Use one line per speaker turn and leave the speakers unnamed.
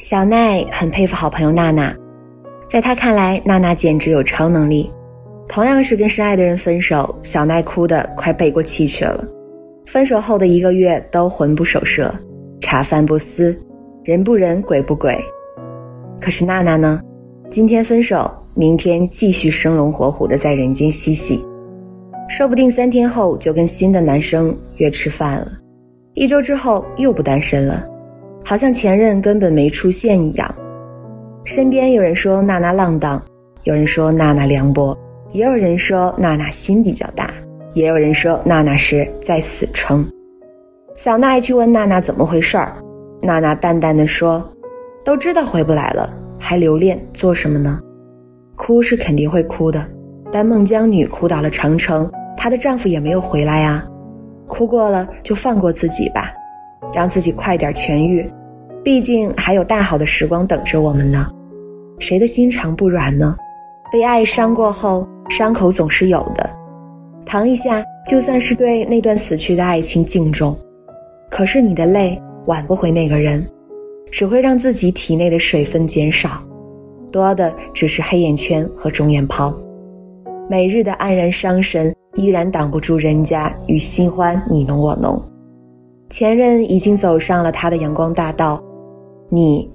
小奈很佩服好朋友娜娜，在他看来，娜娜简直有超能力。同样是跟深爱的人分手，小奈哭得快背过气去了。分手后的一个月都魂不守舍，茶饭不思，人不人，鬼不鬼。可是娜娜呢？今天分手，明天继续生龙活虎的在人间嬉戏，说不定三天后就跟新的男生约吃饭了，一周之后又不单身了，好像前任根本没出现一样。身边有人说娜娜浪荡，有人说娜娜凉薄，也有人说娜娜心比较大，也有人说娜娜是在死撑。小奈去问娜娜怎么回事儿，娜娜淡淡的说：“都知道回不来了。”还留恋做什么呢？哭是肯定会哭的，但孟姜女哭倒了长城，她的丈夫也没有回来啊。哭过了就放过自己吧，让自己快点痊愈，毕竟还有大好的时光等着我们呢。谁的心肠不软呢？被爱伤过后，伤口总是有的，疼一下就算是对那段死去的爱情敬重。可是你的泪挽不回那个人。只会让自己体内的水分减少，多的只是黑眼圈和肿眼泡。每日的黯然伤神，依然挡不住人家与新欢你侬我侬。前任已经走上了他的阳光大道，你